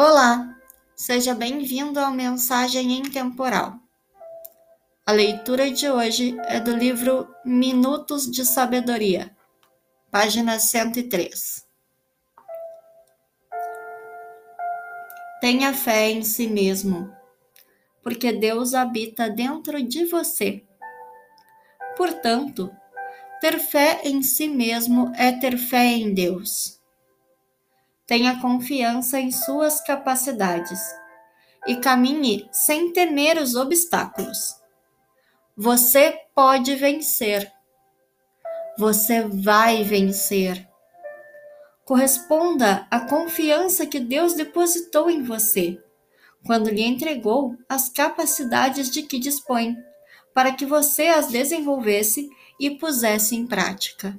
Olá, seja bem-vindo ao Mensagem Intemporal. A leitura de hoje é do livro Minutos de Sabedoria, página 103. Tenha fé em si mesmo, porque Deus habita dentro de você. Portanto, ter fé em si mesmo é ter fé em Deus. Tenha confiança em suas capacidades e caminhe sem temer os obstáculos. Você pode vencer. Você vai vencer. Corresponda à confiança que Deus depositou em você quando lhe entregou as capacidades de que dispõe, para que você as desenvolvesse e pusesse em prática.